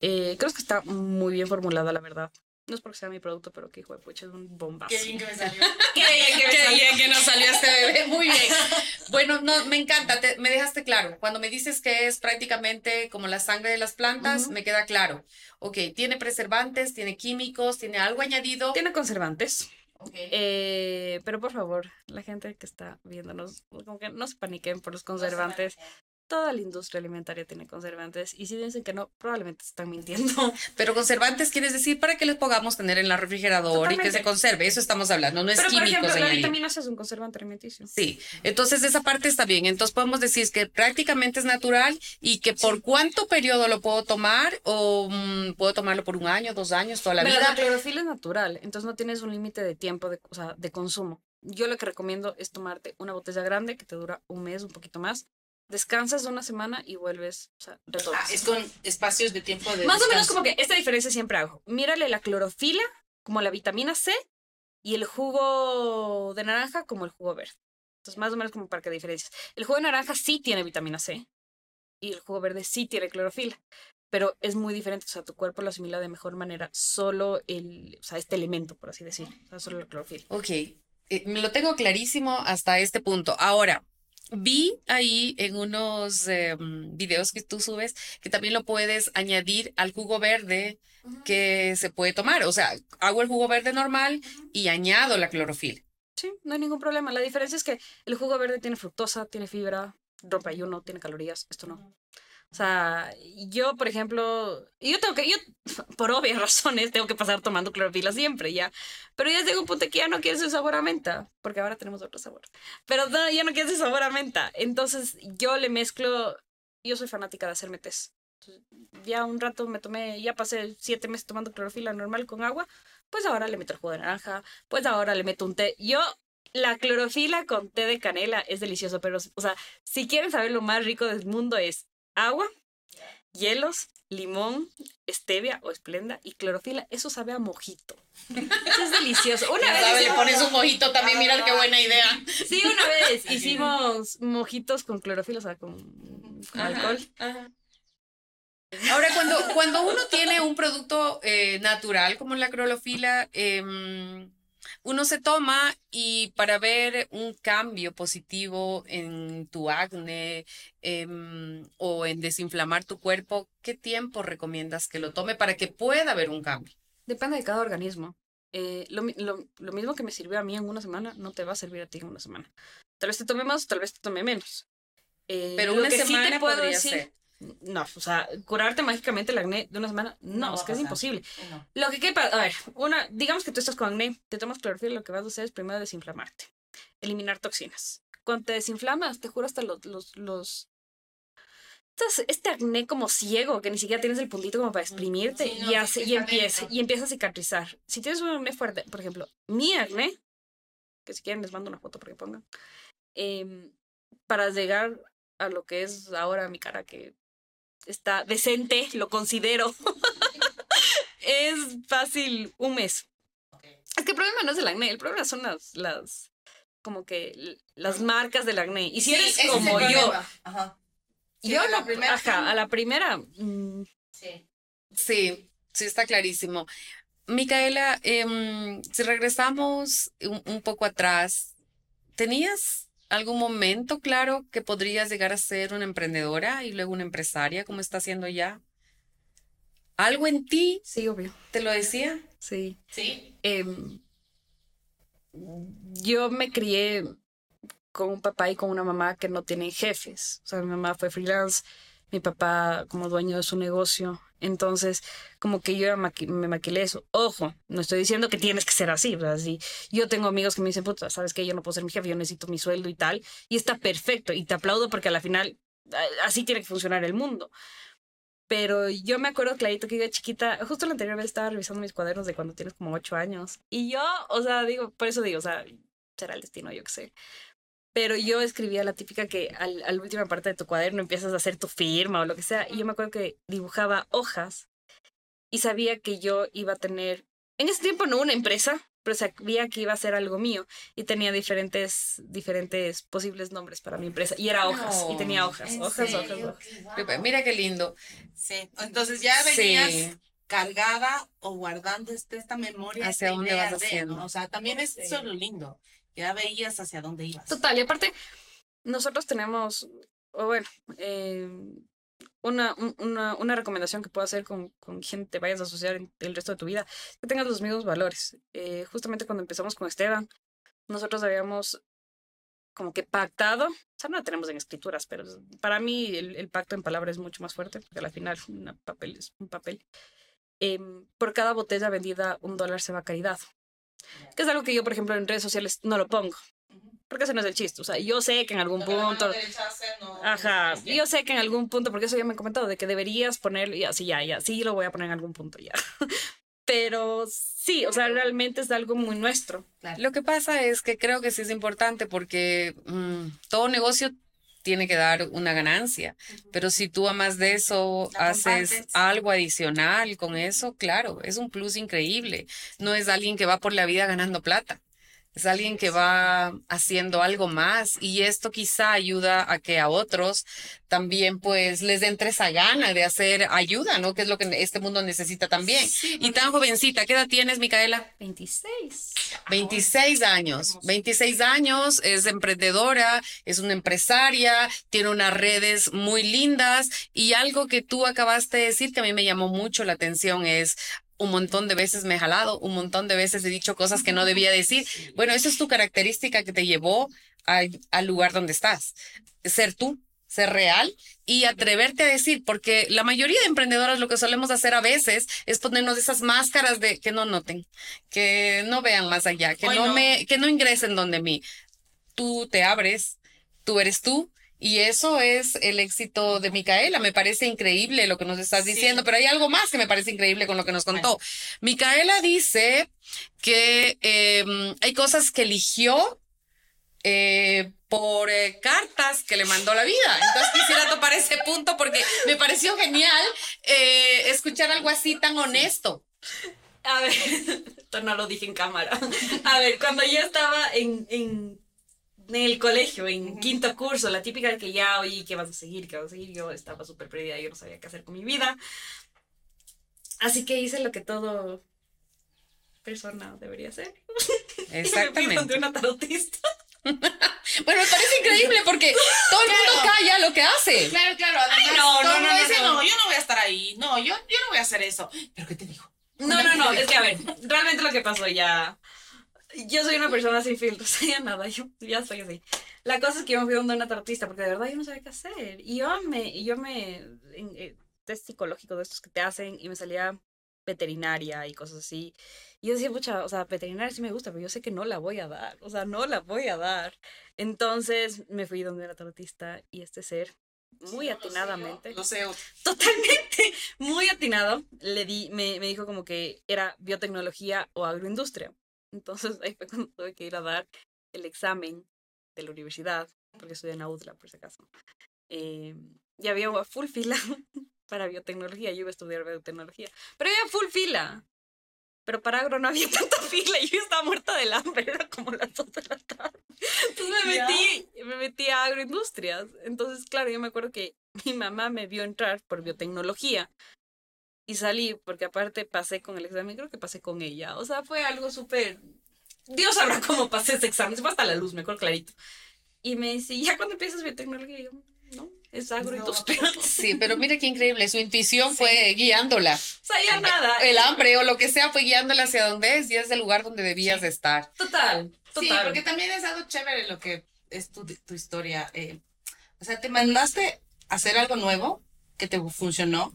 Eh, creo que está muy bien formulada, la verdad. No es porque sea mi producto, pero que hijo de pucha, es un bombazo. Qué bien que me salió. Qué bien que me Qué salió. bien que nos salió este bebé, muy bien. Bueno, no, me encanta, te- me dejaste claro. Cuando me dices que es prácticamente como la sangre de las plantas, me queda claro. Ok, tiene preservantes, tiene químicos, tiene algo añadido. Tiene conservantes. Ok. eh, pero por favor, la gente que está viéndonos, como que no se paniquen por los conservantes. Toda la industria alimentaria tiene conservantes. Y si dicen que no, probablemente están mintiendo. Pero conservantes quieres decir para que les podamos tener en la refrigerador y que se conserve. Eso estamos hablando, no es Pero por químicos ejemplo, la vitamina C es un conservante alimenticio. Sí, entonces esa parte está bien. Entonces podemos decir que prácticamente es natural y que por cuánto periodo lo puedo tomar o mm, puedo tomarlo por un año, dos años, toda la Pero vida. la clorofila es natural, entonces no tienes un límite de tiempo de, o sea, de consumo. Yo lo que recomiendo es tomarte una botella grande que te dura un mes, un poquito más. Descansas una semana y vuelves, o sea, retomas. Ah, es con espacios de tiempo de Más o menos como que esta diferencia siempre hago. Mírale la clorofila como la vitamina C y el jugo de naranja como el jugo verde. Entonces, más o menos como para que diferencias. El jugo de naranja sí tiene vitamina C y el jugo verde sí tiene clorofila, pero es muy diferente. O sea, tu cuerpo lo asimila de mejor manera solo el, o sea, este elemento, por así decir, o sea, solo la clorofila. Ok, eh, me lo tengo clarísimo hasta este punto. Ahora, vi ahí en unos eh, mm, videos que tú subes que también lo puedes añadir al jugo verde que se puede tomar. O sea, hago el jugo verde normal y añado la clorofila. Sí, no hay ningún problema. La diferencia es que el jugo verde tiene fructosa, tiene fibra, rompe ayuno, tiene calorías. Esto no. O sea, yo, por ejemplo, yo tengo que, yo, por obvias razones, tengo que pasar tomando clorofila siempre, ya. Pero ya llega un punto que ya no quiero ese sabor a menta, porque ahora tenemos otro sabor. Pero no, ya no quiero ese sabor a menta. Entonces, yo le mezclo, yo soy fanática de hacerme test. Entonces, ya un rato me tomé, ya pasé siete meses tomando clorofila normal con agua, pues ahora le meto el jugo de naranja, pues ahora le meto un té. Yo, la clorofila con té de canela es delicioso, pero, o sea, si quieren saber lo más rico del mundo es agua, hielos, limón, stevia o esplenda y clorofila. Eso sabe a mojito. Eso es delicioso. Una vez, ¿Sabe? Le pones un mojito también, mira qué buena idea. sí, una vez hicimos mojitos con clorofila, o sea, con, con alcohol. Ahora, cuando, cuando uno tiene un producto eh, natural como la clorofila, em, uno se toma y para ver un cambio positivo en tu acné em, o en desinflamar tu cuerpo, ¿qué tiempo recomiendas que lo tome para que pueda haber un cambio? Depende de cada organismo. Eh, lo, lo- lo mismo que me sirvió a mí en una semana, no te va a servir a ti en una semana. Tal vez te tome más, tal vez te tome menos. Eh, Pero lo una que sí te semana puedo podría decir- ser. No, o sea, curarte mágicamente el acné de una semana, no, No es que es imposible. No. Lo que quepa, a ver, una, digamos que tú estás con acné, te tomas clorofila, lo que vas a hacer es primero desinflamarte, eliminar toxinas. Cuando te desinflamas, te juro hasta los, los, los este acné como ciego, que ni siquiera tienes el puntito como para exprimirte Sí, no, y, hace, y, empieza, y empieza a cicatrizar. Si tienes un acné fuerte, por ejemplo, mi acné, que si quieren les mando una foto para que pongan, em, para llegar a lo que es ahora mi cara, que está decente, lo considero, es fácil un mes. Es que el problema no es el acné, el problema son las, las como que las marcas del acné. Y si Sí, eres como yo. Ajá. Yo a la no- primera ajá, a la primera, mm, Sí. Sí, sí, está clarísimo. Micaela, em, si regresamos un, un poco atrás, ¿tenías algún momento claro que podrías llegar a ser una emprendedora y luego una empresaria como está haciendo ya? algo en ti Sí, obvio. te lo decía. Sí. Sí. Em, yo me crié con un papá y con una mamá que no tienen jefes. O sea, mi mamá fue freelance, mi papá como dueño de su negocio. Entonces, como que yo me maquilé eso. Ojo, no estoy diciendo que tienes que ser así. Si yo tengo amigos que me dicen, puta, sabes que yo no puedo ser mi jefe, yo necesito mi sueldo y tal. Y está perfecto. Y te aplaudo porque a la final así tiene que funcionar el mundo. Pero yo me acuerdo clarito que yo chiquita, justo la anterior vez estaba revisando mis cuadernos de cuando tienes como ocho años. Y yo, o sea, digo, por eso digo, o sea, será el destino, yo qué sé. Pero yo escribía la típica que al, a la última parte de tu cuaderno empiezas a hacer tu firma o lo que sea. Y yo me acuerdo que dibujaba hojas y sabía que yo iba a tener, en ese tiempo no una empresa, pero sabía que iba a ser algo mío. Y tenía diferentes, diferentes posibles nombres para mi empresa. Y era hojas, y tenía hojas, ¿En hojas, hojas, serio? hojas. Qué guau. Mira qué lindo. Sí. Entonces ya venías Sí. cargada o guardando este- esta memoria. Hacia esta dónde idea vas de, haciendo. ¿no? O sea, también es Sí. eso lo lindo. Ya veías hacia dónde ibas. Total, y aparte, nosotros tenemos, o bueno, eh, una, un- una, una recomendación que puedo hacer con, con quien te vayas a asociar el resto de tu vida, que tengas los mismos valores. Eh, justamente cuando empezamos con Esteban, nosotros habíamos como que pactado, o sea, no lo tenemos en escrituras, pero para mí el, pacto en palabras es mucho más fuerte, porque al final un papel es un papel. Em, por cada botella vendida, un dólar se va a caridad. Que es algo que yo, por ejemplo, en redes sociales no lo pongo. Porque ese no es el chiste. O sea, yo sé que en algún punto. Ajá. Yo sé que en algún punto, porque eso ya me han comentado, de que deberías ponerlo. Ya, sí, ya, ya. Sí, lo voy a poner en algún punto ya. Pero sí, o sea, realmente es algo muy nuestro. Lo que pasa es que creo que sí es importante porque mm, todo negocio tiene que dar una ganancia, pero si tú amas de eso La haces compartes. algo adicional con eso, claro, es un plus increíble. No es alguien que va por la vida ganando plata. Es alguien que va haciendo algo más y esto quizá ayuda a que a otros también pues les entre esa gana de hacer ayuda, ¿no? Que es lo que este mundo necesita también. Y tan jovencita, ¿qué edad tienes, Micaela? 26. 26 años, 26 años, es emprendedora, es una empresaria, tiene unas redes muy lindas y algo que tú acabaste de decir que a mí me llamó mucho la atención es un montón de veces me he jalado, un montón de veces he dicho cosas que no debía decir. Bueno, eso es tu característica que te llevó a- al lugar donde estás. Ser tú, ser real y atreverte a decir, porque la mayoría de emprendedoras lo que solemos hacer a veces es ponernos esas máscaras de que no noten, que no vean más allá, que no. me, que no ingresen donde mí. Tú te abres, tú eres tú. Y eso es el éxito de Micaela. Me parece increíble lo que nos estás Sí. diciendo, pero hay algo más que me parece increíble con lo que nos contó. Micaela dice que em, hay cosas que eligió eh, por eh, cartas que le mandó la vida. Entonces quisiera topar ese punto porque me pareció genial eh, escuchar algo así tan honesto. A ver, esto no lo dije en cámara. A ver, cuando yo estaba en, en, en el colegio, en quinto curso, la típica de que ya, oye, ¿qué vas a seguir? ¿Qué vas a seguir? Yo estaba súper perdida, yo no sabía qué hacer con mi vida. Así que hice lo que todo persona debería hacer. Exactamente. una tarotista. Bueno, me parece increíble porque todo el mundo calla lo que hace. Claro, claro. Además, no, todo no, no, no, dice, no. no, yo no voy a estar ahí. No, yo, yo no voy a hacer eso. ¿Pero qué te dijo? No, no, no, es que a ver, realmente lo que pasó ya. Yo soy una persona sin filtros, ya nada, yo ya soy así. La cosa es que yo me fui donde una tarotista porque de verdad yo no sabía qué hacer. Y yo me, yo me, en, eh, test psicológico de estos que te hacen y me salía veterinaria y cosas así. Y yo decía, pucha, o sea, veterinaria sí me gusta, pero yo sé que no la voy a dar, o sea, no la voy a dar. Entonces me fui donde una tarotista y este ser, muy atinadamente, Lo sé. totalmente muy atinado, le di, me, me dijo como que era biotecnología o agroindustria. Entonces ahí fue cuando tuve que ir a dar el examen de la universidad, porque estudié en UDLA, por si acaso. Eh, y había una full fila para biotecnología, yo iba a estudiar biotecnología, pero había full fila. Pero para agro no había tanta fila y yo estaba muerta del hambre, era como las dos de la tarde. Entonces me metí, me metí a agroindustrias. Entonces, claro, yo me acuerdo que mi mamá me vio entrar por biotecnología y salí porque aparte pasé con el examen, creo que pasé con ella. O sea, fue algo súper... Dios sabrá cómo pasé ese examen, se fue hasta la luz, mejor clarito. Y me dice, ¿ya cuando empiezas biotecnología? Y yo, no. es agroindustrial. Sí, pero mira qué increíble, su intuición fue guiándola. O sea, ya nada. El hambre o lo que sea fue guiándola hacia donde es y es el lugar donde debías de estar. Total, Sí, porque también es algo chévere lo que es tu, tu historia. eh, o sea, te mandaste a hacer algo nuevo que te funcionó,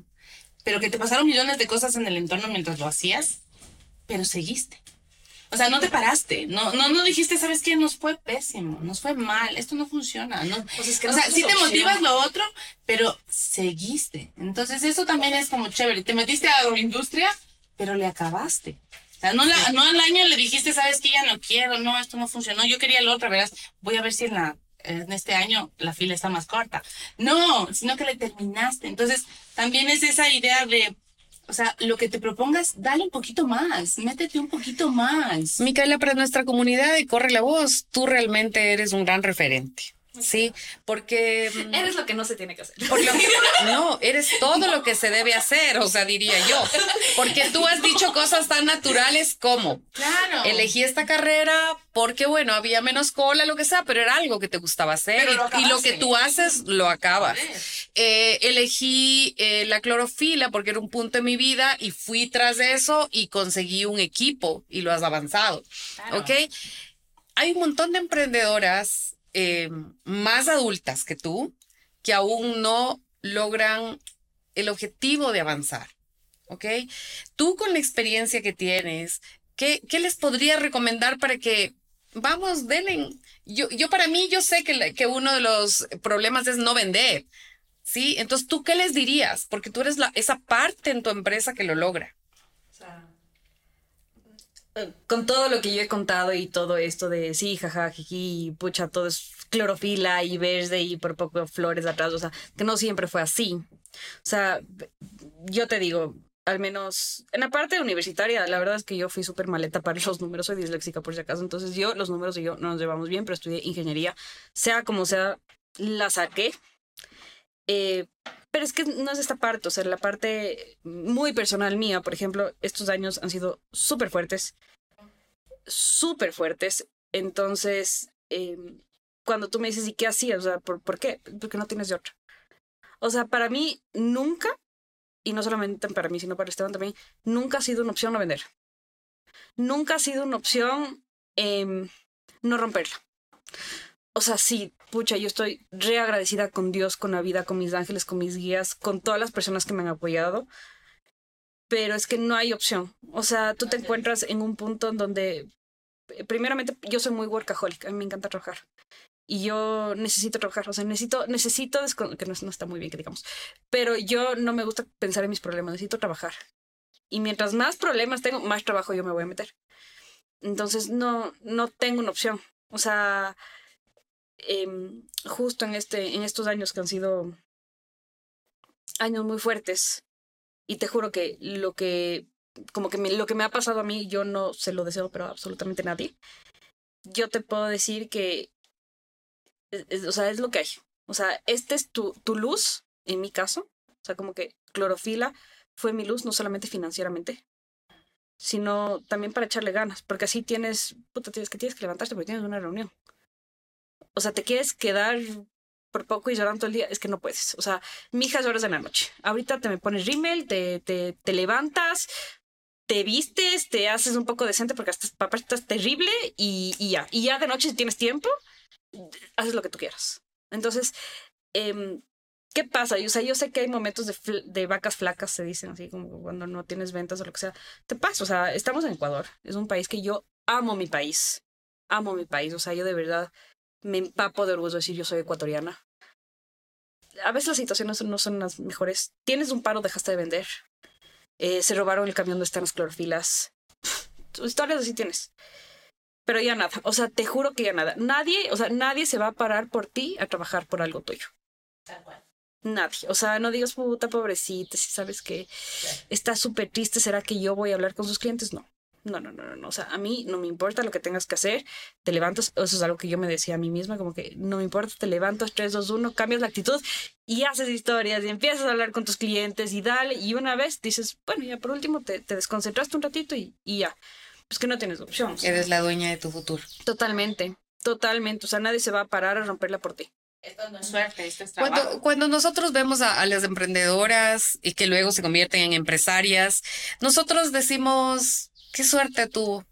pero que te pasaron millones de cosas en el entorno mientras lo hacías, pero seguiste. O sea, no te paraste, no, no, no dijiste, ¿sabes qué? Nos fue pésimo, nos fue mal, esto no funciona. No, Pues es que o no sea, sí te motivas lo otro, pero seguiste. Entonces eso también es como chévere. Te metiste a agroindustria, pero le acabaste. O sea, no, la- no al año le dijiste, sabes que ya no quiero, no, esto no funcionó, yo quería lo otro, verás, voy a ver si en, la, en este año la fila está más corta. No, sino que le terminaste. Entonces también es esa idea de, o sea, lo que te propongas, dale un poquito más, métete un poquito más. Micaela, para nuestra comunidad de Corre la Voz, tú realmente eres un gran referente. Sí, porque... mm, Eres lo que no se tiene que hacer. por lo- no, eres todo lo que se debe hacer, o sea, diría yo. Porque tú has dicho cosas tan naturales como, Claro. elegí esta carrera porque, bueno, había menos cola, lo que sea, pero era algo que te gustaba hacer lo y, lo que tú haces, lo acabas. Eh, elegí eh, la clorofila porque era un punto en mi vida y fui tras eso y conseguí un equipo y lo has avanzado. Claro. ¿Ok? Hay un montón de emprendedoras eh, más adultas que tú que aún no logran el objetivo de avanzar. ¿Ok? Tú con la experiencia que tienes, ¿qué, qué les podría recomendar para que, vamos, denle? Yo, yo para mí, yo sé que, que uno de los problemas es no vender. ¿Sí? Entonces, ¿tú qué les dirías? Porque tú eres la, esa parte en tu empresa que lo logra. Con todo lo que yo he contado y todo esto de sí, jaja, jiji, pucha, todo es clorofila y verde y por poco flores atrás, o sea, que no siempre fue así. O sea, yo te digo, al menos en la parte universitaria, la verdad es que yo fui súper maleta para los números, soy disléxica por si acaso, entonces yo, los números y yo no nos llevamos bien, pero estudié ingeniería, sea como sea, la saqué. Eh, pero es que no es esta parte, o sea, la parte muy personal mía, por ejemplo, estos años han sido súper fuertes, súper fuertes. Entonces, eh, cuando tú me dices, ¿y qué hacías? O sea, ¿por, ¿por qué? Porque no tienes de otra. O sea, para mí nunca, y no solamente para mí, sino para Esteban también, nunca ha sido una opción no vender. Nunca ha sido una opción em, no romperla. O sea, sí, pucha, yo estoy re agradecida con Dios, con la vida, con mis ángeles, con mis guías, con todas las personas que me han apoyado. Pero es que no hay opción. O sea, tú te encuentras en un punto en donde, eh, primeramente, yo soy muy workaholic, a mí me encanta trabajar. Y yo necesito trabajar, o sea, necesito, necesito, que no, no está muy bien que digamos, pero yo no me gusta pensar en mis problemas, necesito trabajar. Y mientras más problemas tengo, más trabajo yo me voy a meter. Entonces, no, no tengo una opción. O sea, em, justo en, este, en estos años que han sido años muy fuertes, y te juro que lo que, como que me- lo que me ha pasado a mí, yo no se lo deseo, pero absolutamente nadie. Yo te puedo decir que, es- es- o sea, es lo que hay. O sea, este es tu, tu luz, en mi caso. O sea, como que clorofila fue mi luz, no solamente financieramente, sino también para echarle ganas, porque así tienes, puta, tienes que tienes que levantarte porque tienes una reunión. O sea, te quieres quedar por poco y llorando todo el día, es que no puedes. O sea, mi hija horas de la noche. Ahorita te me pones rímel, te, te, levantas, te vistes, te haces un poco decente porque estás, papá, estás terrible y, y ya. Y ya de noche, si tienes tiempo, haces lo que tú quieras. Entonces, em, ¿qué pasa? Y, O sea, yo sé que hay momentos de, de vacas flacas, se dicen así, como cuando no tienes ventas o lo que sea. Te pasa, o sea, estamos en Ecuador. Es un país que yo amo mi país. Amo mi país. O sea, yo de verdad me empapo de orgullo de decir yo soy ecuatoriana. A veces las situaciones no son las mejores. Tienes un paro, dejaste de vender. Eh, se robaron el camión donde están las clorofilas. Historias así tienes. Pero ya nada. O sea, te juro que ya nada. Nadie, o sea, nadie se va a parar por ti a trabajar por algo tuyo. Nadie. O sea, no digas puta pobrecita, si sabes que está súper triste, ¿será que yo voy a hablar con sus clientes? No. No, no, no, no, no. O sea, a mí no me importa lo que tengas que hacer. Te levantas, eso es algo que yo me decía a mí misma, como que no me importa, te levantas 3, 2, 1, cambias la actitud y haces historias y empiezas a hablar con tus clientes y dale. Y una vez dices, bueno, ya por último te, te desconcentraste un ratito y, y ya. Pues que no tienes opción. Eres la dueña de tu futuro. Totalmente, totalmente. O sea, nadie se va a parar a romperla por ti. Esto no es suerte, esto es trabajo. Cuando, cuando nosotros vemos a, a las emprendedoras y que luego se convierten en empresarias, nosotros decimos, qué suerte tuvo.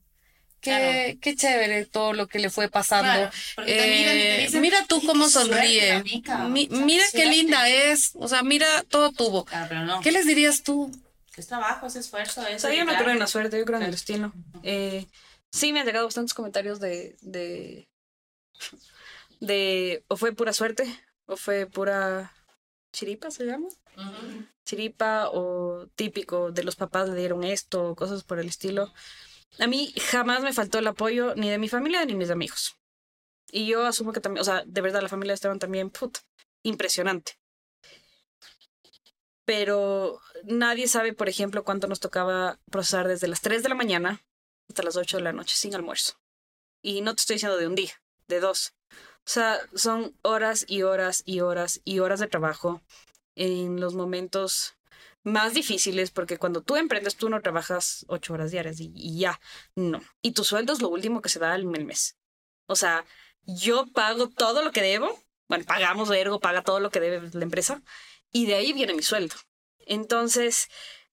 Qué, Claro. qué chévere todo lo que le fue pasando. Claro, miran Eh, dicen, mira tú "Ay, cómo sonríe. amiga". Mi- O sea, mira qué suerte. linda es. O sea, mira, todo tuvo. Claro, pero no. ¿Qué les dirías tú? Es trabajo, es esfuerzo, es O sea, yo no creo en la suerte, yo creo en el destino. Eh, sí me han llegado bastantes comentarios de, de, de, o fue pura suerte, o fue pura chiripa, se llama. Ujú. Chiripa, o típico de los papás le dieron esto, o cosas por el estilo. A mí jamás me faltó el apoyo ni de mi familia ni mis amigos. Y yo asumo que también, o sea, de verdad la familia de Esteban también, put, impresionante. Pero nadie sabe, por ejemplo, cuánto nos tocaba procesar desde las 3 de la mañana hasta las 8 de la noche sin almuerzo. Y no te estoy diciendo de un día, de dos. O sea, son horas y horas y horas y horas de trabajo en los momentos más difíciles, porque cuando tú emprendes, tú no trabajas ocho horas diarias y, ya, no. Y tu sueldo es lo último que se da el mes. O sea, yo pago todo lo que debo, bueno, pagamos, Ergo paga todo lo que debe la empresa, y de ahí viene mi sueldo. Entonces,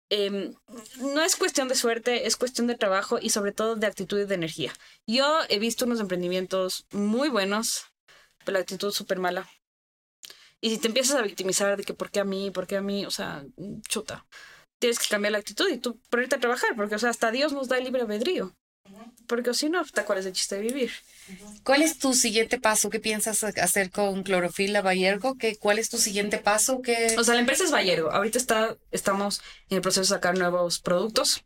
em, no es cuestión de suerte, es cuestión de trabajo y sobre todo de actitud y de energía. Yo he visto unos emprendimientos muy buenos, pero la actitud súper mala. Y si te empiezas a victimizar de que por qué a mí, por qué a mí, o sea, chuta. Tienes que cambiar la actitud y tú ponerte a trabajar, porque, o sea, hasta Dios nos da el libre albedrío. Porque si no, hasta cuál es el chiste de vivir. ¿Cuál es tu siguiente paso? ¿Qué piensas hacer con Clorofila Bayergo? ¿Qué, ¿Cuál es tu siguiente paso? ¿Qué... O sea, la empresa es Bayergo. Ahorita está, estamos en el proceso de sacar nuevos productos.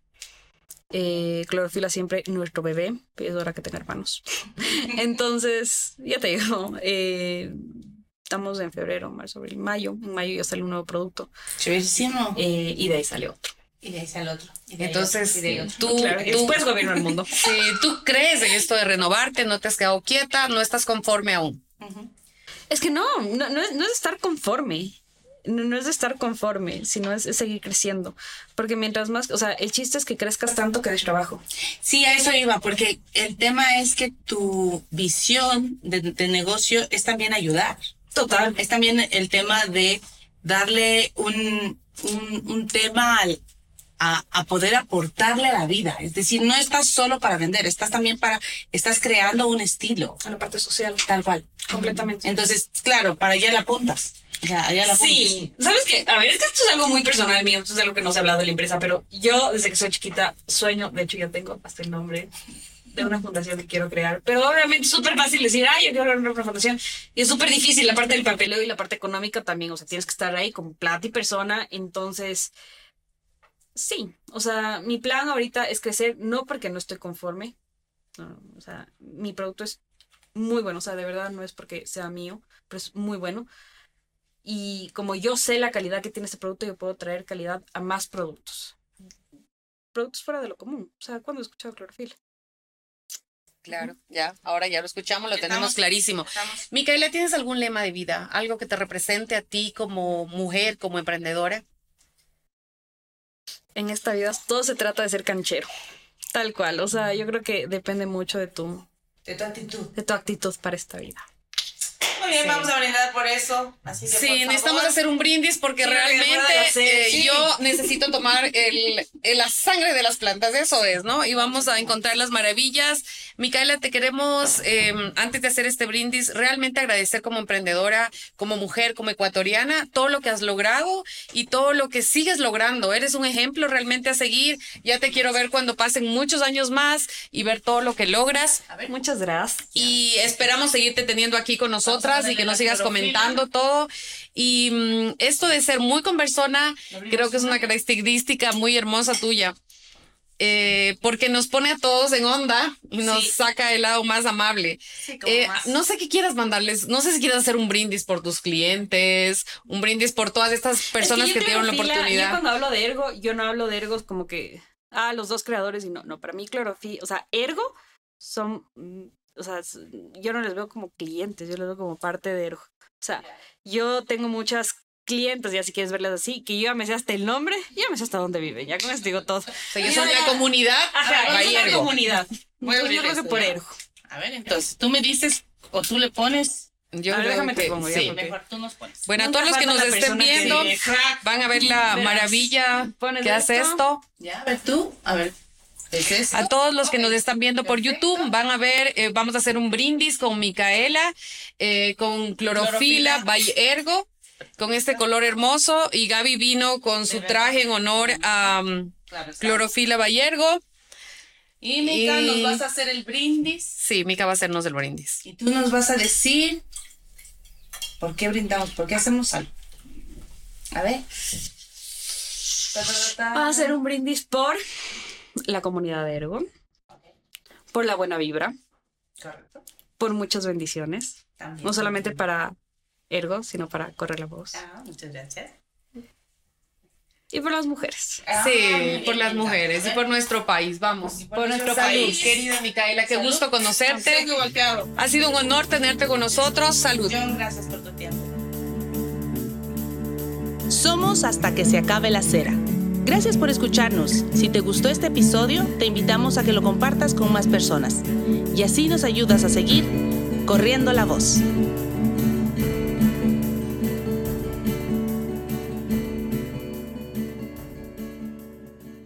Eh, clorofila siempre nuestro bebé, es hora que tenga hermanos. Entonces, ya te digo, eh, estamos en febrero, marzo, abril, mayo. En mayo ya sale un nuevo producto Chéverísimo. eh, y de ahí sale otro. Y de ahí sale otro. y de ahí Entonces, otro, y de ahí otro. tú, Claro, tú, después gobierno el mundo. si tú crees en esto de renovarte, no te has quedado quieta, no estás conforme aún. Es que no, no, no es, no es estar conforme. No, no es de estar conforme, sino es, es seguir creciendo. Porque mientras más, o sea, el chiste es que crezcas tanto que des trabajo. Sí, a eso iba, porque el tema es que tu visión de, de negocio es también ayudar. Total. Es también el tema de darle un, un, un tema al- a, a poder aportarle a la vida. Es decir, no estás solo para vender, estás también para, estás creando un estilo, A la parte social. tal cual. Completamente. Entonces, claro, para allá la apuntas. Sea, allá la apuntas. Sí, ¿sabes qué? A ver, es que esto es algo muy personal mío, esto es algo que no se ha hablado de la empresa, pero yo desde que soy chiquita sueño, de hecho ya tengo hasta el nombre de una fundación que quiero crear, pero obviamente es súper fácil decir, ay, yo quiero crear una fundación, y es súper difícil la parte del papeleo y la parte económica también, o sea, tienes que estar ahí con plata y persona, entonces, sí, o sea, mi plan ahorita es crecer, no porque no estoy conforme, o sea, mi producto es muy bueno, o sea, de verdad no es porque sea mío, pero es muy bueno. Y como yo sé la calidad que tiene este producto, yo puedo traer calidad a más productos. Productos fuera de lo común. O sea, ¿cuándo he escuchado clorofila? Claro, ya, ahora ya lo escuchamos, lo tenemos clarísimo. Estamos- Micaela, ¿tienes algún lema de vida? ¿Algo que te represente a ti como mujer, como emprendedora? En esta vida todo se trata de ser canchero. Tal cual. O sea, yo creo que depende mucho de tu, De tu actitud. de tu actitud para esta vida. Muy bien, Sí. vamos a brindar por eso. Así que, Sí, por necesitamos favor. hacer un brindis porque Sí, realmente eh, sí. yo necesito tomar el, el- la sangre de las plantas, eso es, ¿no? Y vamos a encontrar las maravillas. Micaela, te queremos, eh, antes de hacer este brindis, realmente agradecer como emprendedora, como mujer, como ecuatoriana, todo lo que has logrado y todo lo que sigues logrando. Eres un ejemplo realmente a seguir. Ya te quiero ver cuando pasen muchos años más y ver todo lo que logras. Muchas gracias. Y esperamos seguirte teniendo aquí con nosotras y que la sigas comentando todo. Y mm, esto de ser muy conversona, creo que es una característica muy hermosa tuya. Eh, porque nos pone a todos en onda y nos Sí. saca el lado más amable. Sí, Eh, más. no sé qué quieras mandarles, no sé si quieres hacer un brindis por tus clientes, un brindis por todas estas personas Es que, yo dieron la Clorofila, Yo oportunidad. cuando hablo de ergo, yo no hablo de ergos como que, ah, los dos creadores y no, no, para mí clorofila, o sea, ergo son, mm, o sea, yo no les veo como clientes, yo les veo como parte de. O sea, yo tengo muchas clientes, ya si quieres verlas así, que yo ya me sé hasta el nombre, ya me sé hasta dónde viven, ya con eso digo todo. O sea, yo soy una comunidad Ajá, Bayergo. comunidad. Voy a yo creo que esto, por ergo. A ver, entonces, tú me dices o tú le pones Yo A ver, creo déjame te pongo, ya, sí. porque- Mejor tú nos pones. Bueno, a todos los que nos la estén que- viendo van a ver la Verás. maravilla que hace esto. esto. Ya, a ver tú, a ver. A todos los que nos están viendo por YouTube van a ver, eh, vamos a hacer un brindis con Micaela, eh, con clorofila, Clorofila. by Ergo, con este color hermoso. Y Gaby vino con su traje en honor a um, clorofila by Ergo. Y Mica, Y- nos vas a hacer el brindis Sí, Mica va a hacernos el brindis. y tú nos vas a decir por qué brindamos, por qué hacemos algo. A ver. Va a hacer un brindis por la comunidad de Ergo, por la buena vibra, Correcto. por muchas bendiciones, También. no solamente para Ergo, sino para correr la voz Ah, muchas gracias. y por las mujeres. Ah, Sí, por las mujeres y por nuestro país, vamos. por nuestro Salud, país. querida Micaela, qué Salud. gusto conocerte. Ha sido un honor tenerte con nosotros. Salud. John, gracias por tu tiempo. Somos hasta que se acabe la cera. Gracias por escucharnos. Si te gustó este episodio, te invitamos a que lo compartas con más personas y así nos ayudas a seguir corriendo la voz.